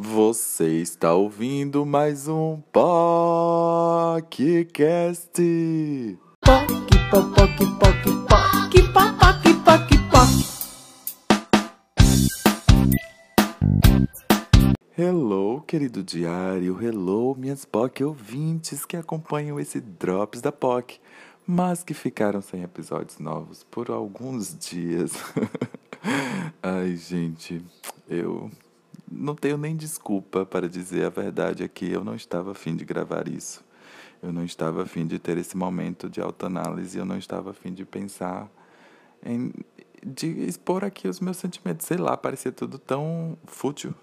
Você está ouvindo mais um podcast. Poc, poc, poc, poc, poc, poc, poc, poc. Hello, querido diário. Hello, minhas POC ouvintes que acompanham esse Drops da POC, mas que ficaram sem episódios novos por alguns dias. Ai, gente, eu não tenho nem desculpa para dizer a verdade aqui. Eu não estava afim de gravar isso. Eu não estava afim de ter esse momento de autoanálise. Eu não estava afim de pensar em de expor aqui os meus sentimentos. Sei lá, parecia tudo tão fútil.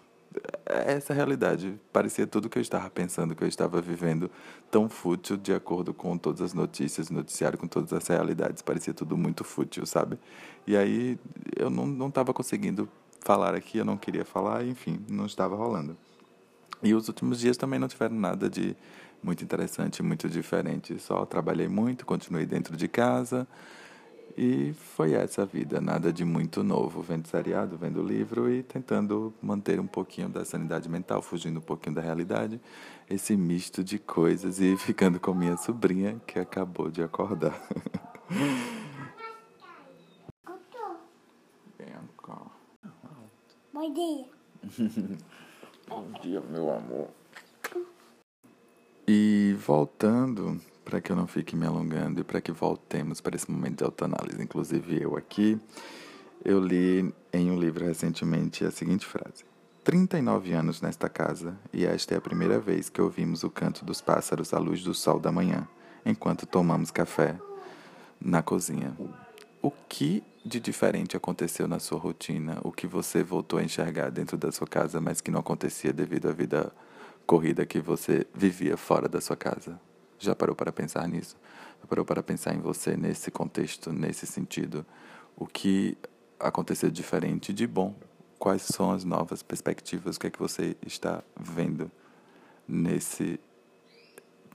Essa é a realidade. Parecia tudo que eu estava pensando, que eu estava vivendo, tão fútil de acordo com todas as notícias, noticiário, com todas as realidades. Parecia tudo muito fútil, sabe? E aí eu não estava conseguindo falar aqui, eu não queria falar, enfim, não estava rolando. E os últimos dias também não tiveram nada de muito interessante, muito diferente. Só trabalhei muito, continuei dentro de casa. E foi essa a vida, nada de muito novo, vendo seriado, vendo livro e tentando manter um pouquinho da sanidade mental, fugindo um pouquinho da realidade, esse misto de coisas e ficando com minha sobrinha que acabou de acordar. Bom dia. Bom dia, meu amor. E voltando, para que eu não fique me alongando e para que voltemos para esse momento de autoanálise, inclusive eu aqui, eu li em um livro recentemente a seguinte frase: 39 anos nesta casa e esta é a primeira vez que ouvimos o canto dos pássaros à luz do sol da manhã, enquanto tomamos café na cozinha. O que de diferente aconteceu na sua rotina? O que você voltou a enxergar dentro da sua casa, mas que não acontecia devido à vida corrida que você vivia fora da sua casa? Já parou para pensar nisso? Já parou para pensar em você nesse contexto, nesse sentido? O que aconteceu diferente de bom? Quais são as novas perspectivas? O que é que você está vendo nesse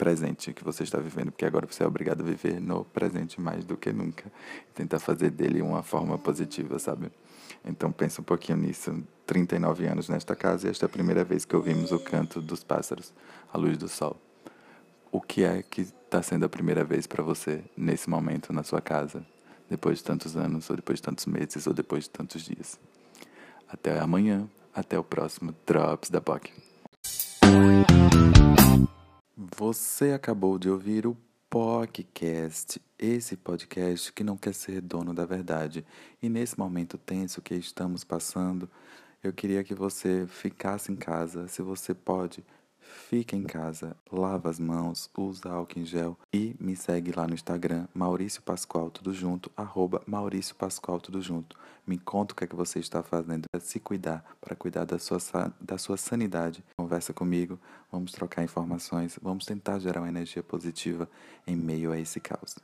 presente que você está vivendo? Porque agora você é obrigado a viver no presente mais do que nunca. Tentar fazer dele uma forma positiva, sabe? Então pensa um pouquinho nisso. 39 anos nesta casa e esta é a primeira vez que ouvimos o canto dos pássaros à luz do sol. O que é que está sendo a primeira vez para você nesse momento na sua casa? Depois de tantos anos, ou depois de tantos meses, ou depois de tantos dias. Até amanhã, até o próximo Drops da POC. Você acabou de ouvir o podcast, esse podcast que não quer ser dono da verdade. E nesse momento tenso que estamos passando, eu queria que você ficasse em casa, se você pode, Fica em casa, lava as mãos, usa álcool em gel e me segue lá no Instagram, Maurício Pascoal tudo junto, arroba Maurício Pascoal tudo junto. Me conta o que é que você está fazendo para se cuidar, para cuidar da sua, da sua sanidade. Conversa comigo, vamos trocar informações, vamos tentar gerar uma energia positiva em meio a esse caos.